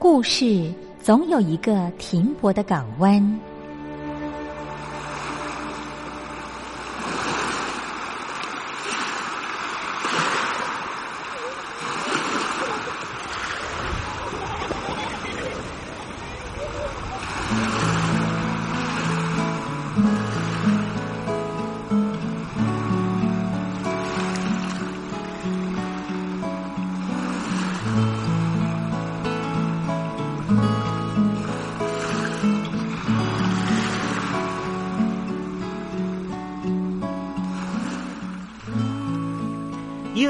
故事总有一个停泊的港湾。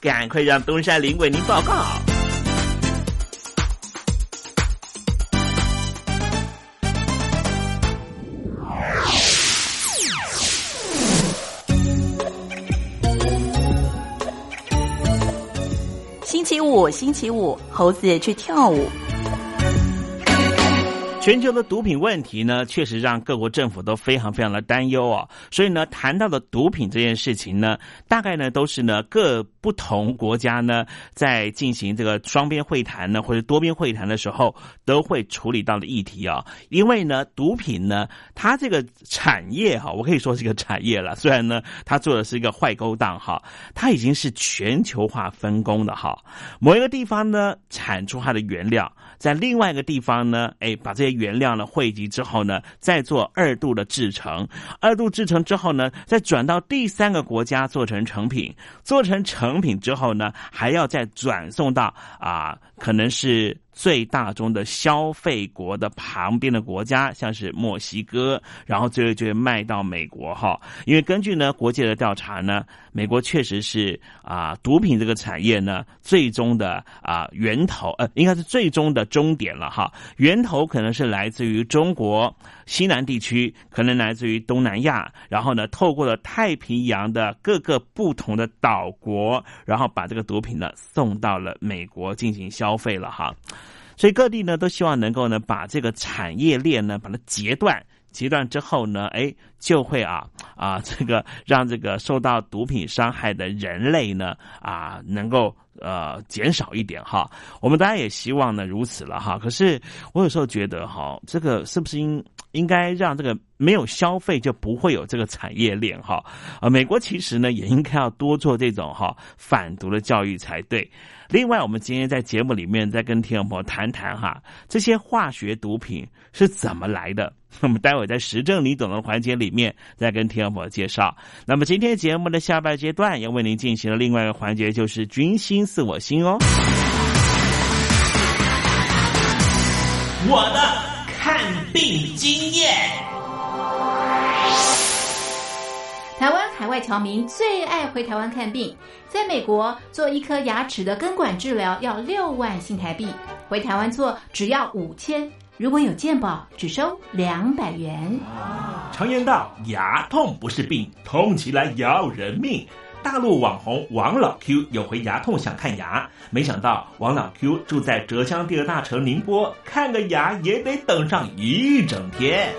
赶快让东山林为您报告。星期五，星期五，猴子去跳舞。全球的毒品问题呢，确实让各国政府都非常非常的担忧哦。所以呢，谈到的毒品这件事情呢，大概呢都是呢各不同国家呢在进行这个双边会谈呢或者多边会谈的时候都会处理到的议题啊。因为呢，毒品呢，它这个产业哈，我可以说是一个产业了。虽然呢，它做的是一个坏勾当哈，它已经是全球化分工的哈。某一个地方呢产出它的原料，在另外一个地方呢，哎，把这些原料呢汇集之后呢，再做二度的制成，二度制成之后呢，再转到第三个国家做成成品，做成成成品之后呢，还要再转送到啊，可能是。最大宗的消费国的旁边的国家，像是墨西哥，然后最后就会卖到美国哈。因为根据呢国际的调查呢，美国确实是啊毒品这个产业呢最终的啊源头呃应该是最终的终点了哈。源头可能是来自于中国西南地区，可能来自于东南亚，然后呢透过了太平洋的各个不同的岛国，然后把这个毒品呢送到了美国进行消费了哈。所以各地呢都希望能够呢把这个产业链呢把它截断，截断之后呢，哎，就会啊啊这个让这个受到毒品伤害的人类呢啊能够呃减少一点哈。我们当然也希望呢如此了哈。可是我有时候觉得哈，这个是不是应应该让这个没有消费就不会有这个产业链哈？啊，美国其实呢也应该要多做这种哈反毒的教育才对。另外，我们今天在节目里面再跟听众朋友谈谈哈，这些化学毒品是怎么来的。那么待会在时政你懂的环节里面再跟听众朋友介绍。那么今天节目的下半阶段要为您进行的另外一个环节就是“君心似我心”哦。我的看病经验。台湾海外侨民最爱回台湾看病，在美国做一颗牙齿的根管治疗要六万新台币，回台湾做只要五千，如果有健保只收两百元。常言道，牙痛不是病，痛起来要人命。大陆网红王老 Q 有回牙痛想看牙，没想到王老 Q 住在浙江第二大城宁波，看个牙也得等上一整天。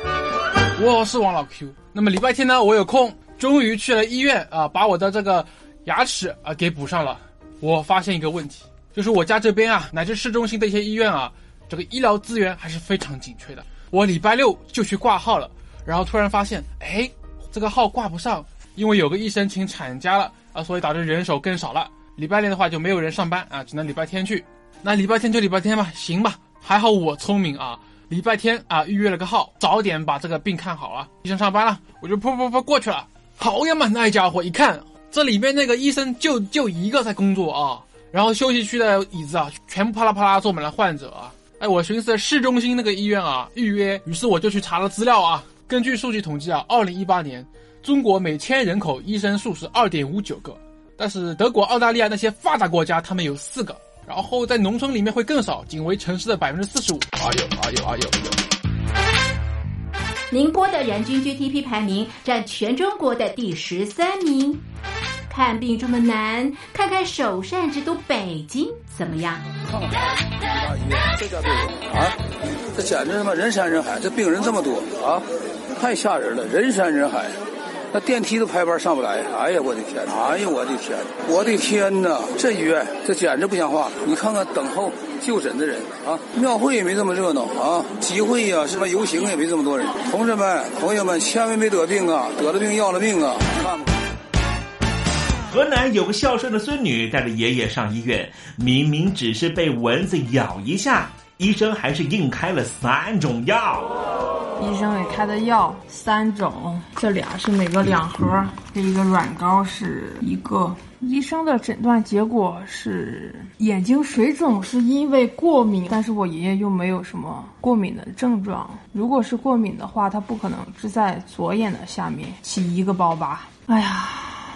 我是王老 Q，那么礼拜天呢，我有空。终于去了医院啊，把我的这个牙齿啊给补上了。我发现一个问题，就是我家这边啊，乃至市中心的一些医院啊，这个医疗资源还是非常紧缺的。我礼拜六就去挂号了，然后突然发现，哎，这个号挂不上，因为有个医生请产假了啊，所以导致人手更少了。礼拜六的话就没有人上班啊，只能礼拜天去。那礼拜天就礼拜天吧，行吧。还好我聪明啊，礼拜天啊预约了个号，早点把这个病看好了。医生上班了，我就噗噗噗过去了。好呀嘛，那家伙一看，这里面那个医生就就一个在工作啊，然后休息区的椅子啊，全部啪啦啪啦坐满了患者啊。哎，我寻思市中心那个医院啊，预约，于是我就去查了资料啊。根据数据统计啊，二零一八年中国每千人口医生数是二点五九个，但是德国、澳大利亚那些发达国家他们有四个，然后在农村里面会更少，仅为城市的百分之四十五。哎呦哎呦哎呦！宁波的人均 GDP 排名占全中国的第十三名。看病这么难，看看首善之都北京怎么样？这家病啊，这简直他妈人山人海，这病人这么多啊，太吓人了，人山人海。那电梯都排班上不来，哎呀，我的天！哎呀，我的天！我的天哪！这医院这简直不像话！你看看等候就诊的人啊，庙会也没这么热闹啊，集会呀，什么游行也没这么多人。同志们、朋友们，千万别得病啊！得了病要了命啊！看河南有个孝顺的孙女带着爷爷上医院，明明只是被蚊子咬一下，医生还是硬开了三种药。医生给开的药三种，这俩是每个两盒，这一个软膏是一个。医生的诊断结果是眼睛水肿，是因为过敏。但是我爷爷又没有什么过敏的症状。如果是过敏的话，他不可能只在左眼的下面起一个包吧。哎呀，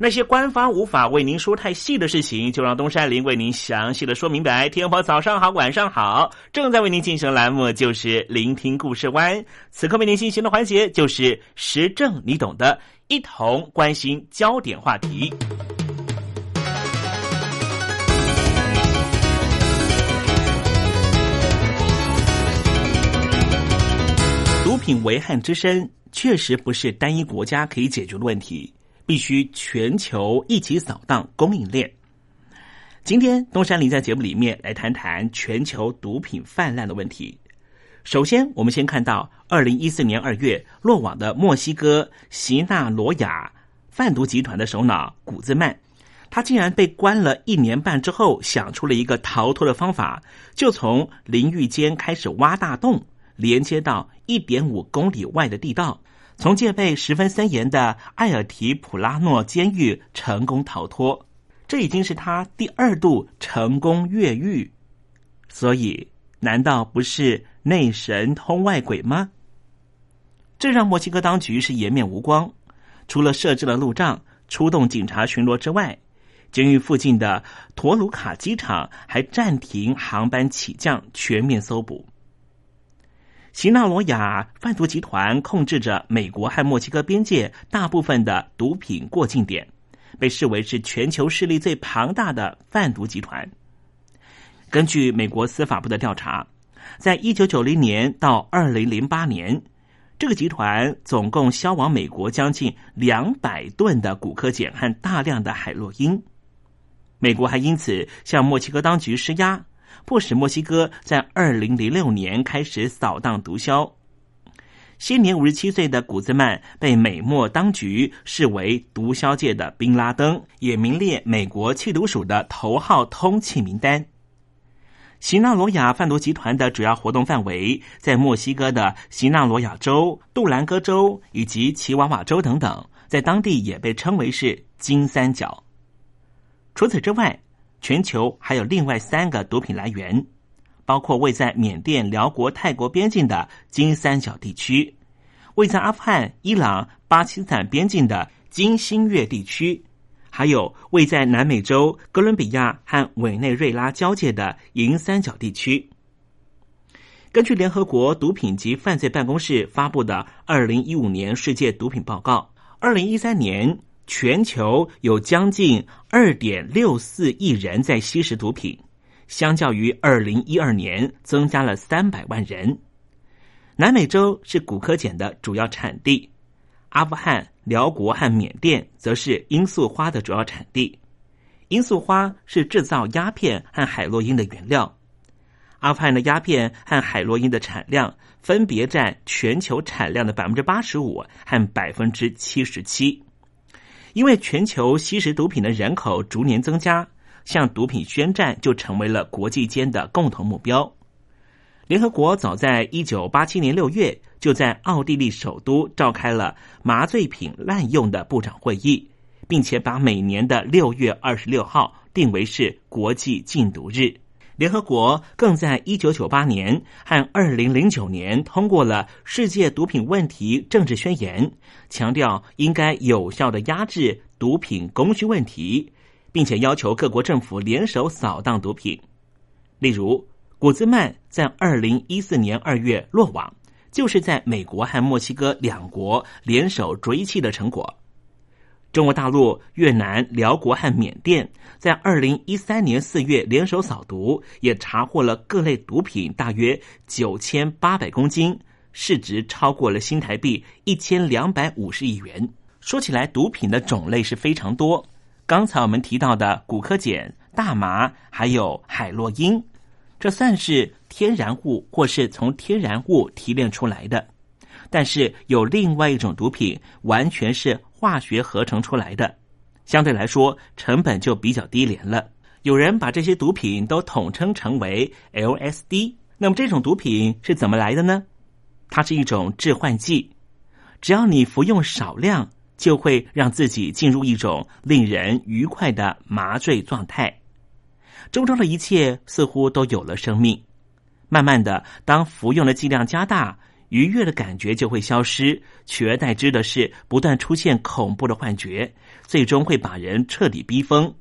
那些官方无法为您说太细的事情，就让东山林为您详细的说明白。天婆早上好，晚上好，正在为您进行栏目就是聆听故事湾。此刻为您进行的环节就是时政，你懂的，一同关心焦点话题。毒品危害之深。确实不是单一国家可以解决的问题，必须全球一起扫荡供应链。今天东山林在节目里面来谈谈全球毒品泛滥的问题。首先，我们先看到二零一四年二月落网的墨西哥席纳罗亚贩毒集团的首脑古兹曼，他竟然被关了一年半之后，想出了一个逃脱的方法，就从淋浴间开始挖大洞。连接到一点五公里外的地道，从戒备十分森严的艾尔提普拉诺监狱成功逃脱。这已经是他第二度成功越狱，所以难道不是内神通外鬼吗？这让墨西哥当局是颜面无光。除了设置了路障、出动警察巡逻之外，监狱附近的托鲁卡机场还暂停航班起降，全面搜捕。奇纳罗亚贩毒集团控制着美国和墨西哥边界大部分的毒品过境点，被视为是全球势力最庞大的贩毒集团。根据美国司法部的调查，在一九九零年到二零零八年，这个集团总共销往美国将近两百吨的古柯碱和大量的海洛因。美国还因此向墨西哥当局施压。迫使墨西哥在二零零六年开始扫荡毒枭。现年五十七岁的古兹曼被美墨当局视为毒枭界的宾拉登，也名列美国缉毒署的头号通缉名单。西纳罗亚贩毒集团的主要活动范围在墨西哥的西纳罗亚州、杜兰戈州以及奇瓦瓦州等等，在当地也被称为是金三角。除此之外，全球还有另外三个毒品来源，包括位在缅甸、辽国、泰国边境的金三角地区，位在阿富汗、伊朗、巴基斯坦边境的金星月地区，还有位在南美洲哥伦比亚和委内瑞拉交界的银三角地区。根据联合国毒品及犯罪办公室发布的二零一五年世界毒品报告，二零一三年。全球有将近二点六四亿人在吸食毒品，相较于二零一二年增加了三百万人。南美洲是古柯碱的主要产地，阿富汗、辽国和缅甸则是罂粟花的主要产地。罂粟花是制造鸦片和海洛因的原料。阿富汗的鸦片和海洛因的产量分别占全球产量的百分之八十五和百分之七十七。因为全球吸食毒品的人口逐年增加，向毒品宣战就成为了国际间的共同目标。联合国早在一九八七年六月就在奥地利首都召开了麻醉品滥用的部长会议，并且把每年的六月二十六号定为是国际禁毒日。联合国更在一九九八年和二零零九年通过了《世界毒品问题政治宣言》，强调应该有效的压制毒品供需问题，并且要求各国政府联手扫荡毒品。例如，古兹曼在二零一四年二月落网，就是在美国和墨西哥两国联手追击的成果。中国大陆、越南、辽国和缅甸在二零一三年四月联手扫毒，也查获了各类毒品大约九千八百公斤，市值超过了新台币一千两百五十亿元。说起来，毒品的种类是非常多。刚才我们提到的古柯碱、大麻，还有海洛因，这算是天然物或是从天然物提炼出来的。但是有另外一种毒品，完全是化学合成出来的，相对来说成本就比较低廉了。有人把这些毒品都统称成为 LSD。那么这种毒品是怎么来的呢？它是一种致幻剂，只要你服用少量，就会让自己进入一种令人愉快的麻醉状态，周遭的一切似乎都有了生命。慢慢的，当服用的剂量加大，愉悦的感觉就会消失，取而代之的是不断出现恐怖的幻觉，最终会把人彻底逼疯。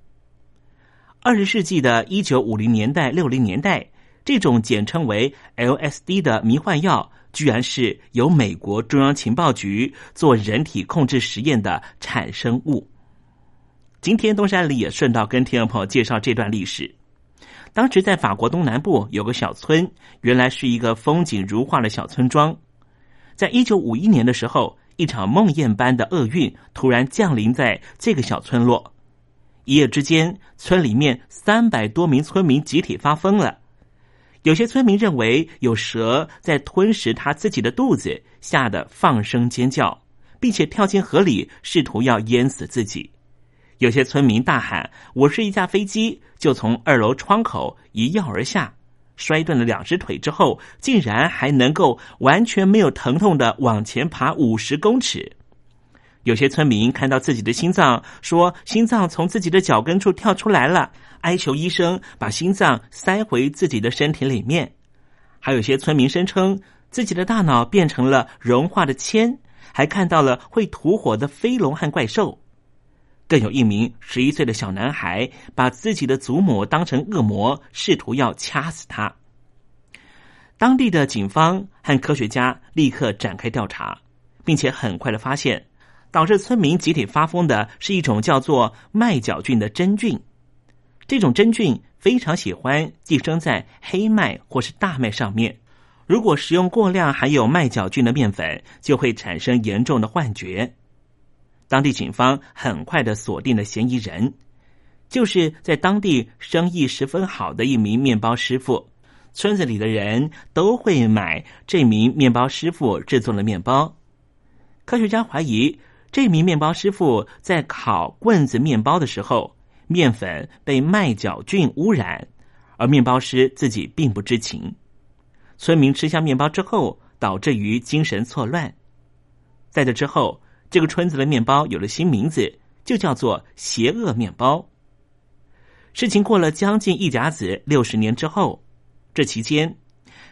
二十世纪的一九五零年代、六零年代，这种简称为 LSD 的迷幻药，居然是由美国中央情报局做人体控制实验的产生物。今天东山里也顺道跟听众朋友介绍这段历史。当时在法国东南部有个小村，原来是一个风景如画的小村庄。在一九五一年的时候，一场梦魇般的厄运突然降临在这个小村落。一夜之间，村里面三百多名村民集体发疯了。有些村民认为有蛇在吞食他自己的肚子，吓得放声尖叫，并且跳进河里，试图要淹死自己。有些村民大喊：“我是一架飞机！”就从二楼窗口一跃而下，摔断了两只腿之后，竟然还能够完全没有疼痛的往前爬五十公尺。有些村民看到自己的心脏，说心脏从自己的脚跟处跳出来了，哀求医生把心脏塞回自己的身体里面。还有些村民声称自己的大脑变成了融化的铅，还看到了会吐火的飞龙和怪兽。更有一名十一岁的小男孩，把自己的祖母当成恶魔，试图要掐死他。当地的警方和科学家立刻展开调查，并且很快的发现，导致村民集体发疯的是一种叫做麦角菌的真菌。这种真菌非常喜欢寄生在黑麦或是大麦上面。如果食用过量含有麦角菌的面粉，就会产生严重的幻觉。当地警方很快的锁定了嫌疑人，就是在当地生意十分好的一名面包师傅。村子里的人都会买这名面包师傅制作的面包。科学家怀疑，这名面包师傅在烤棍子面包的时候，面粉被麦角菌污染，而面包师自己并不知情。村民吃下面包之后，导致于精神错乱。在这之后。这个村子的面包有了新名字，就叫做“邪恶面包”。事情过了将近一甲子六十年之后，这期间，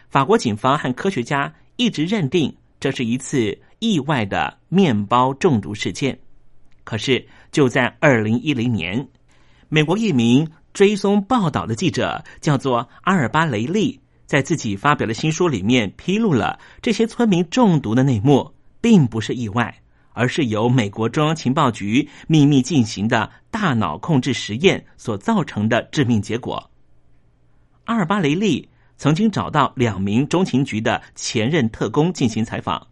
法国警方和科学家一直认定这是一次意外的面包中毒事件。可是，就在二零一零年，美国一名追踪报道的记者叫做阿尔巴雷利，在自己发表的新书里面披露了这些村民中毒的内幕，并不是意外。而是由美国中央情报局秘密进行的大脑控制实验所造成的致命结果。阿尔巴雷利曾经找到两名中情局的前任特工进行采访，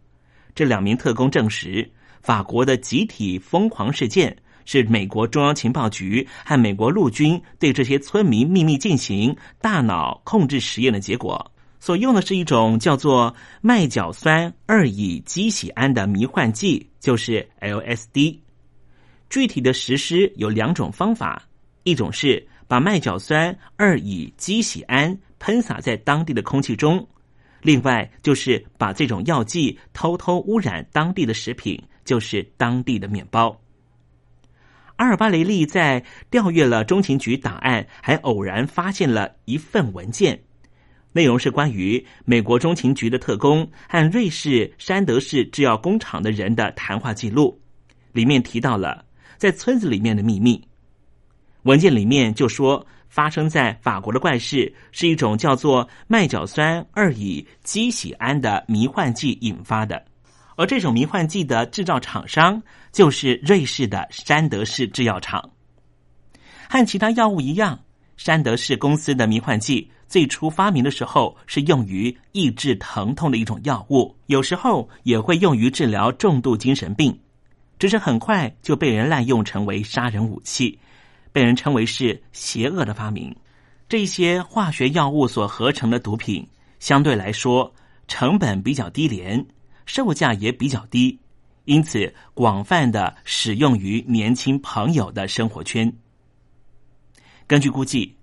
这两名特工证实，法国的集体疯狂事件是美国中央情报局和美国陆军对这些村民秘密进行大脑控制实验的结果。所用的是一种叫做麦角酸二乙基酰胺的迷幻剂，就是 LSD。具体的实施有两种方法：一种是把麦角酸二乙基酰胺喷洒在当地的空气中；另外就是把这种药剂偷偷污染当地的食品，就是当地的面包。阿尔巴雷利在调阅了中情局档案，还偶然发现了一份文件。内容是关于美国中情局的特工和瑞士山德士制药工厂的人的谈话记录，里面提到了在村子里面的秘密。文件里面就说，发生在法国的怪事是一种叫做麦角酸二乙基酰胺的迷幻剂引发的，而这种迷幻剂的制造厂商就是瑞士的山德士制药厂。和其他药物一样，山德士公司的迷幻剂。最初发明的时候是用于抑制疼痛的一种药物，有时候也会用于治疗重度精神病，只是很快就被人滥用成为杀人武器，被人称为是邪恶的发明。这些化学药物所合成的毒品相对来说成本比较低廉，售价也比较低，因此广泛的使用于年轻朋友的生活圈。根据估计，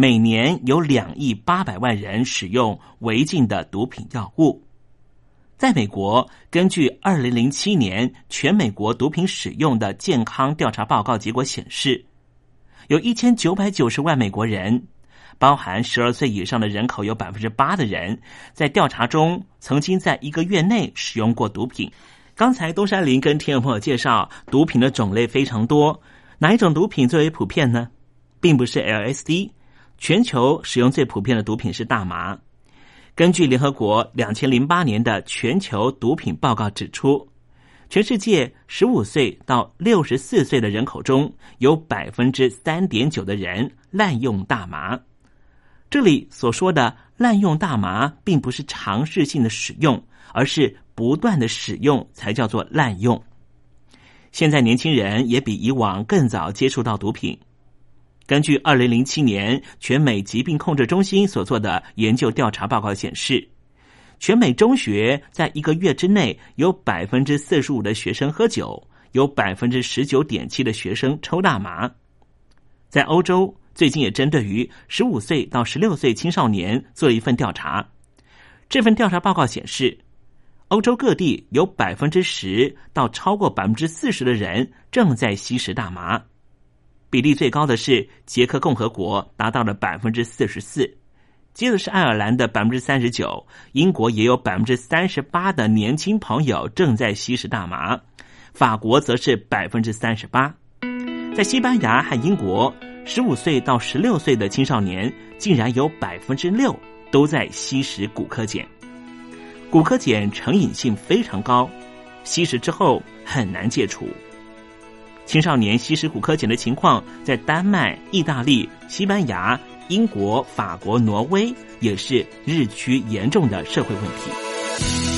每年有两亿八百万人使用违禁的毒品药物。在美国，根据二零零七年全美国毒品使用的健康调查报告结果显示，有一千九百九十万美国人，包含十二岁以上的人口有百分之八的人，在调查中曾经在一个月内使用过毒品。刚才东山林跟听众朋友介绍，毒品的种类非常多，哪一种毒品最为普遍呢？并不是 LSD，全球使用最普遍的毒品是大麻。根据联合国两千零八年的全球毒品报告指出，全世界十五岁到六十四岁的人口中有百分之三点九的人滥用大麻。这里所说的滥用大麻，并不是尝试性的使用，而是不断的使用才叫做滥用。现在年轻人也比以往更早接触到毒品。根据二零零七年全美疾病控制中心所做的研究调查报告显示，全美中学在一个月之内有百分之四十五的学生喝酒，有百分之十九点七的学生抽大麻。在欧洲，最近也针对于十五岁到十六岁青少年做一份调查。这份调查报告显示，欧洲各地有百分之十到超过百分之四十的人正在吸食大麻。比例最高的是捷克共和国，达到了百分之四十四，接着是爱尔兰的百分之三十九，英国也有百分之三十八的年轻朋友正在吸食大麻，法国则是百分之三十八，在西班牙和英国，十五岁到十六岁的青少年竟然有百分之六都在吸食骨科碱，骨科碱成瘾性非常高，吸食之后很难戒除。青少年吸食骨科碱的情况，在丹麦、意大利、西班牙、英国、法国、挪威也是日趋严重的社会问题。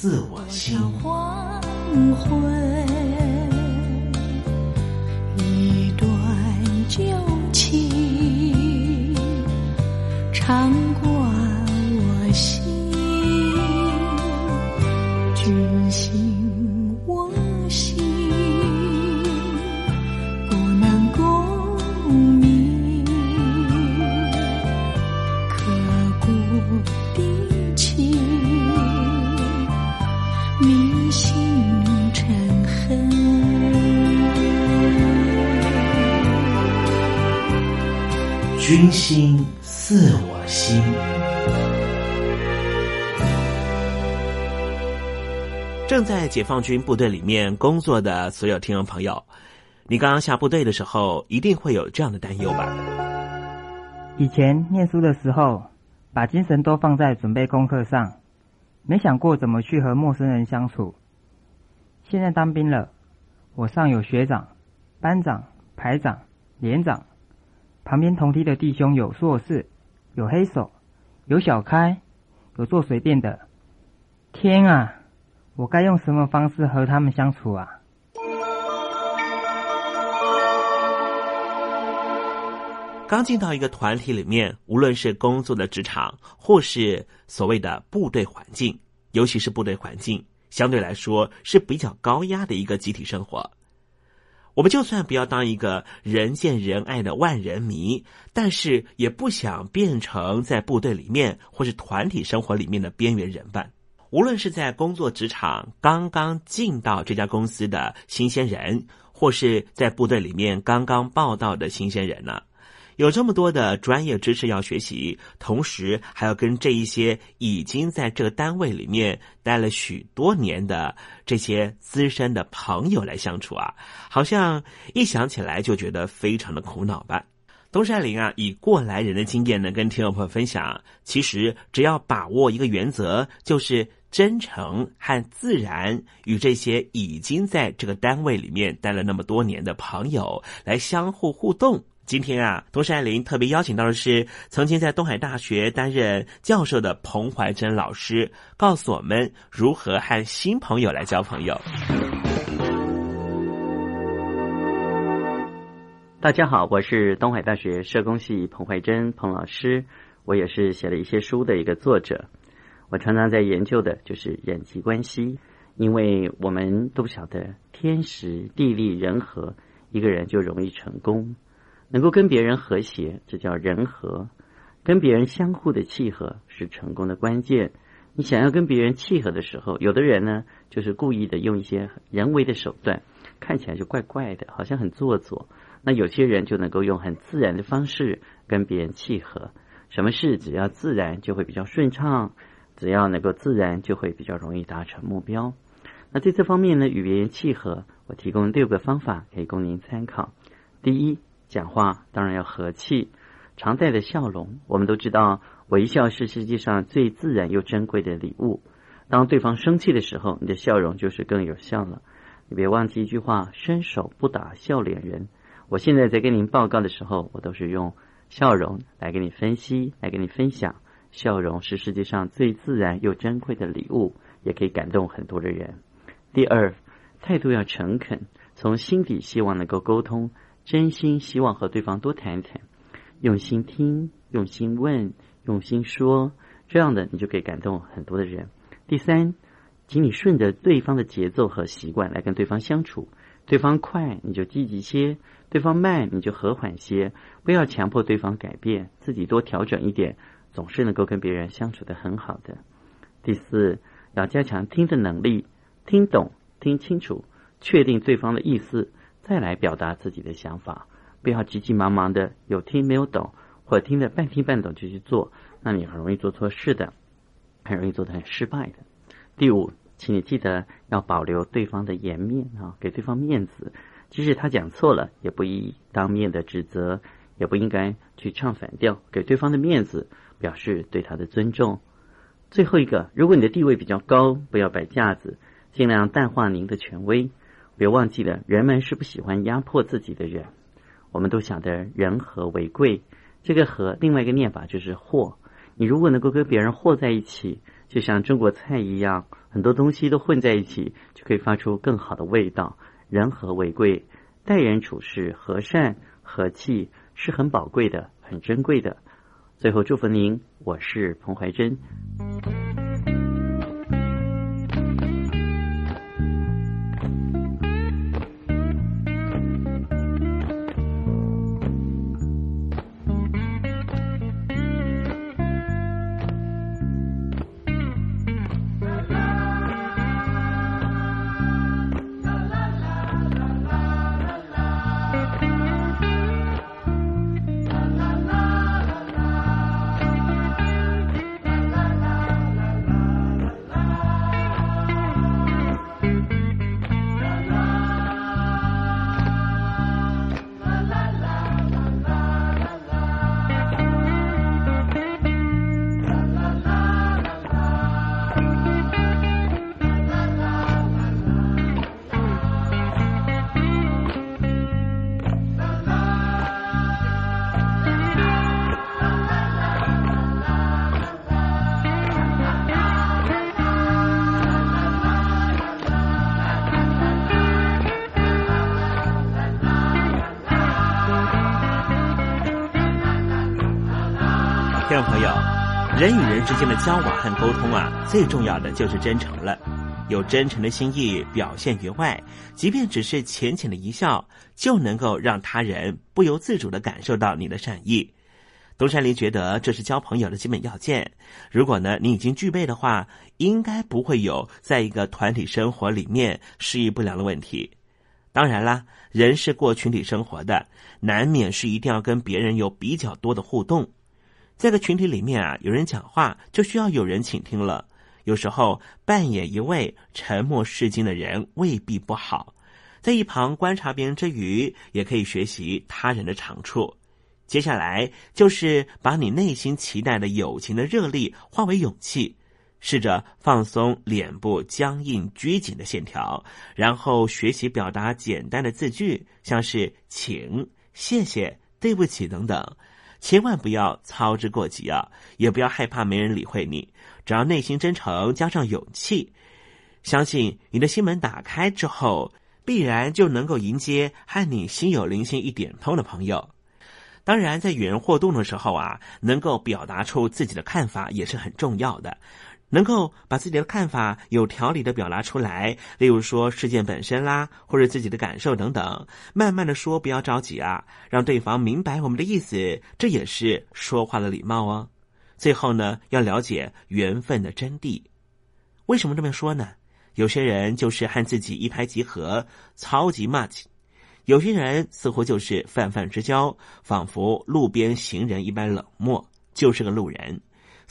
自我心。黄昏，一段旧情唱过军心似我心。正在解放军部队里面工作的所有听众朋友，你刚刚下部队的时候，一定会有这样的担忧吧？以前念书的时候，把精神都放在准备功课上，没想过怎么去和陌生人相处。现在当兵了，我上有学长、班长、排长、连长，旁边同梯的弟兄有硕士，有黑手，有小开，有做水电的。天啊，我该用什么方式和他们相处啊？刚进到一个团体里面，无论是工作的职场，或是所谓的部队环境，尤其是部队环境，相对来说是比较高压的一个集体生活。我们就算不要当一个人见人爱的万人迷，但是也不想变成在部队里面或是团体生活里面的边缘人吧。无论是在工作职场刚刚进到这家公司的新鲜人，或是在部队里面刚刚报道的新鲜人呢？有这么多的专业知识要学习，同时还要跟这一些已经在这个单位里面待了许多年的这些资深的朋友来相处啊，好像一想起来就觉得非常的苦恼吧。东山林啊，以过来人的经验呢，跟听众朋友分享，其实只要把握一个原则，就是真诚和自然，与这些已经在这个单位里面待了那么多年的朋友来相互互动。今天啊，东山林特别邀请到的是曾经在东海大学担任教授的彭怀珍老师，告诉我们如何和新朋友来交朋友。大家好，我是东海大学社工系彭怀珍彭老师，我也是写了一些书的一个作者。我常常在研究的就是人际关系，因为我们都晓得天时地利人和，一个人就容易成功。能够跟别人和谐，这叫人和；跟别人相互的契合是成功的关键。你想要跟别人契合的时候，有的人呢就是故意的用一些人为的手段，看起来就怪怪的，好像很做作。那有些人就能够用很自然的方式跟别人契合。什么事只要自然就会比较顺畅，只要能够自然就会比较容易达成目标。那在这方面呢，与别人契合，我提供六个方法可以供您参考。第一。讲话当然要和气，常带着笑容。我们都知道，微笑是世界上最自然又珍贵的礼物。当对方生气的时候，你的笑容就是更有效了。你别忘记一句话：伸手不打笑脸人。我现在在跟您报告的时候，我都是用笑容来给你分析，来跟你分享。笑容是世界上最自然又珍贵的礼物，也可以感动很多的人。第二，态度要诚恳，从心底希望能够沟通。真心希望和对方多谈一谈，用心听，用心问，用心说，这样的你就可以感动很多的人。第三，请你顺着对方的节奏和习惯来跟对方相处，对方快你就积极些，对方慢你就和缓些，不要强迫对方改变，自己多调整一点，总是能够跟别人相处的很好的。第四，要加强听的能力，听懂、听清楚，确定对方的意思。再来表达自己的想法，不要急急忙忙的有听没有懂，或者听得半听半懂就去做，那你很容易做错事的，很容易做的很失败的。第五，请你记得要保留对方的颜面啊，给对方面子，即使他讲错了，也不宜当面的指责，也不应该去唱反调，给对方的面子，表示对他的尊重。最后一个，如果你的地位比较高，不要摆架子，尽量淡化您的权威。别忘记了，人们是不喜欢压迫自己的人。我们都晓得人和为贵，这个和另外一个念法就是和。你如果能够跟别人和在一起，就像中国菜一样，很多东西都混在一起，就可以发出更好的味道。人和为贵，待人处事和善和气是很宝贵的，很珍贵的。最后祝福您，我是彭怀珍。朋友，人与人之间的交往和沟通啊，最重要的就是真诚了。有真诚的心意表现于外，即便只是浅浅的一笑，就能够让他人不由自主的感受到你的善意。东山林觉得这是交朋友的基本要件。如果呢你已经具备的话，应该不会有在一个团体生活里面适应不良的问题。当然啦，人是过群体生活的，难免是一定要跟别人有比较多的互动。在个群体里面啊，有人讲话就需要有人倾听了。有时候扮演一位沉默是金的人未必不好，在一旁观察别人之余，也可以学习他人的长处。接下来就是把你内心期待的友情的热力化为勇气，试着放松脸部僵硬拘谨的线条，然后学习表达简单的字句，像是“请”“谢谢”“对不起”等等。千万不要操之过急啊！也不要害怕没人理会你。只要内心真诚，加上勇气，相信你的心门打开之后，必然就能够迎接和你心有灵犀一点通的朋友。当然，在与人互动的时候啊，能够表达出自己的看法也是很重要的。能够把自己的看法有条理的表达出来，例如说事件本身啦，或者自己的感受等等，慢慢的说，不要着急啊，让对方明白我们的意思，这也是说话的礼貌哦。最后呢，要了解缘分的真谛。为什么这么说呢？有些人就是和自己一拍即合，超级 much；有些人似乎就是泛泛之交，仿佛路边行人一般冷漠，就是个路人。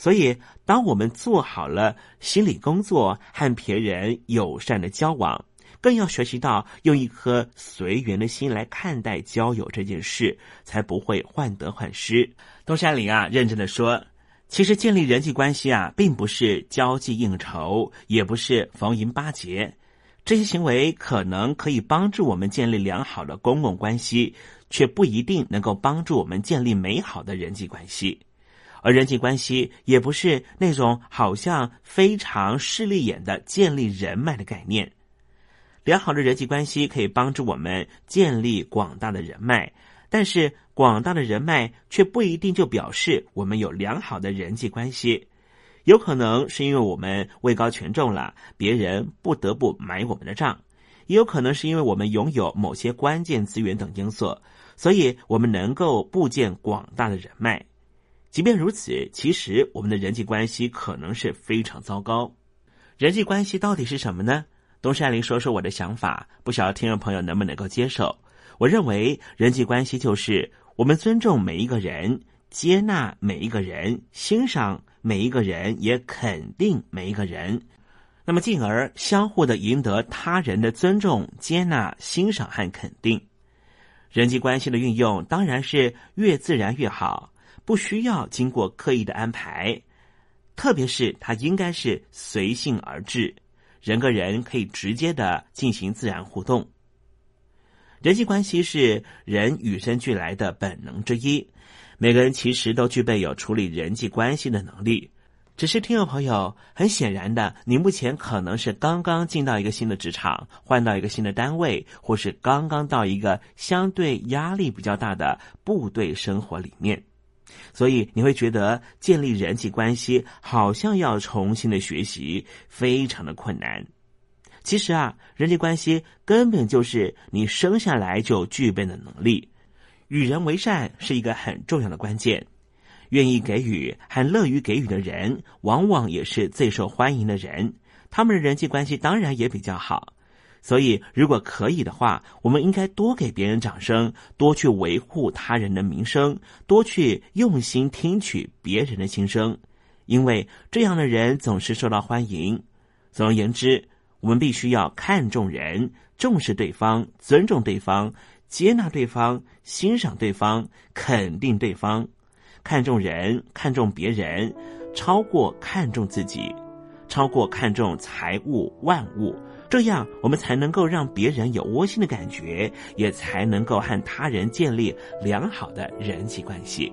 所以，当我们做好了心理工作，和别人友善的交往，更要学习到用一颗随缘的心来看待交友这件事，才不会患得患失。东山林啊，认真的说，其实建立人际关系啊，并不是交际应酬，也不是逢迎巴结，这些行为可能可以帮助我们建立良好的公共关系，却不一定能够帮助我们建立美好的人际关系。而人际关系也不是那种好像非常势利眼的建立人脉的概念。良好的人际关系可以帮助我们建立广大的人脉，但是广大的人脉却不一定就表示我们有良好的人际关系。有可能是因为我们位高权重了，别人不得不买我们的账；也有可能是因为我们拥有某些关键资源等因素，所以我们能够构建广大的人脉。即便如此，其实我们的人际关系可能是非常糟糕。人际关系到底是什么呢？东山林说说我的想法，不晓得听众朋友能不能够接受。我认为人际关系就是我们尊重每一个人，接纳每一个人，欣赏每一个人，也肯定每一个人。那么进而相互的赢得他人的尊重、接纳、欣赏和肯定。人际关系的运用当然是越自然越好。不需要经过刻意的安排，特别是它应该是随性而至，人跟人可以直接的进行自然互动。人际关系是人与生俱来的本能之一，每个人其实都具备有处理人际关系的能力。只是听众朋友，很显然的，你目前可能是刚刚进到一个新的职场，换到一个新的单位，或是刚刚到一个相对压力比较大的部队生活里面。所以你会觉得建立人际关系好像要重新的学习，非常的困难。其实啊，人际关系根本就是你生下来就具备的能力。与人为善是一个很重要的关键。愿意给予和乐于给予的人，往往也是最受欢迎的人。他们的人际关系当然也比较好。所以，如果可以的话，我们应该多给别人掌声，多去维护他人的名声，多去用心听取别人的心声，因为这样的人总是受到欢迎。总而言之，我们必须要看重人，重视对方，尊重对方，接纳对方，欣赏对方，肯定对方。看重人，看重别人，超过看重自己，超过看重财物万物。这样，我们才能够让别人有窝心的感觉，也才能够和他人建立良好的人际关系。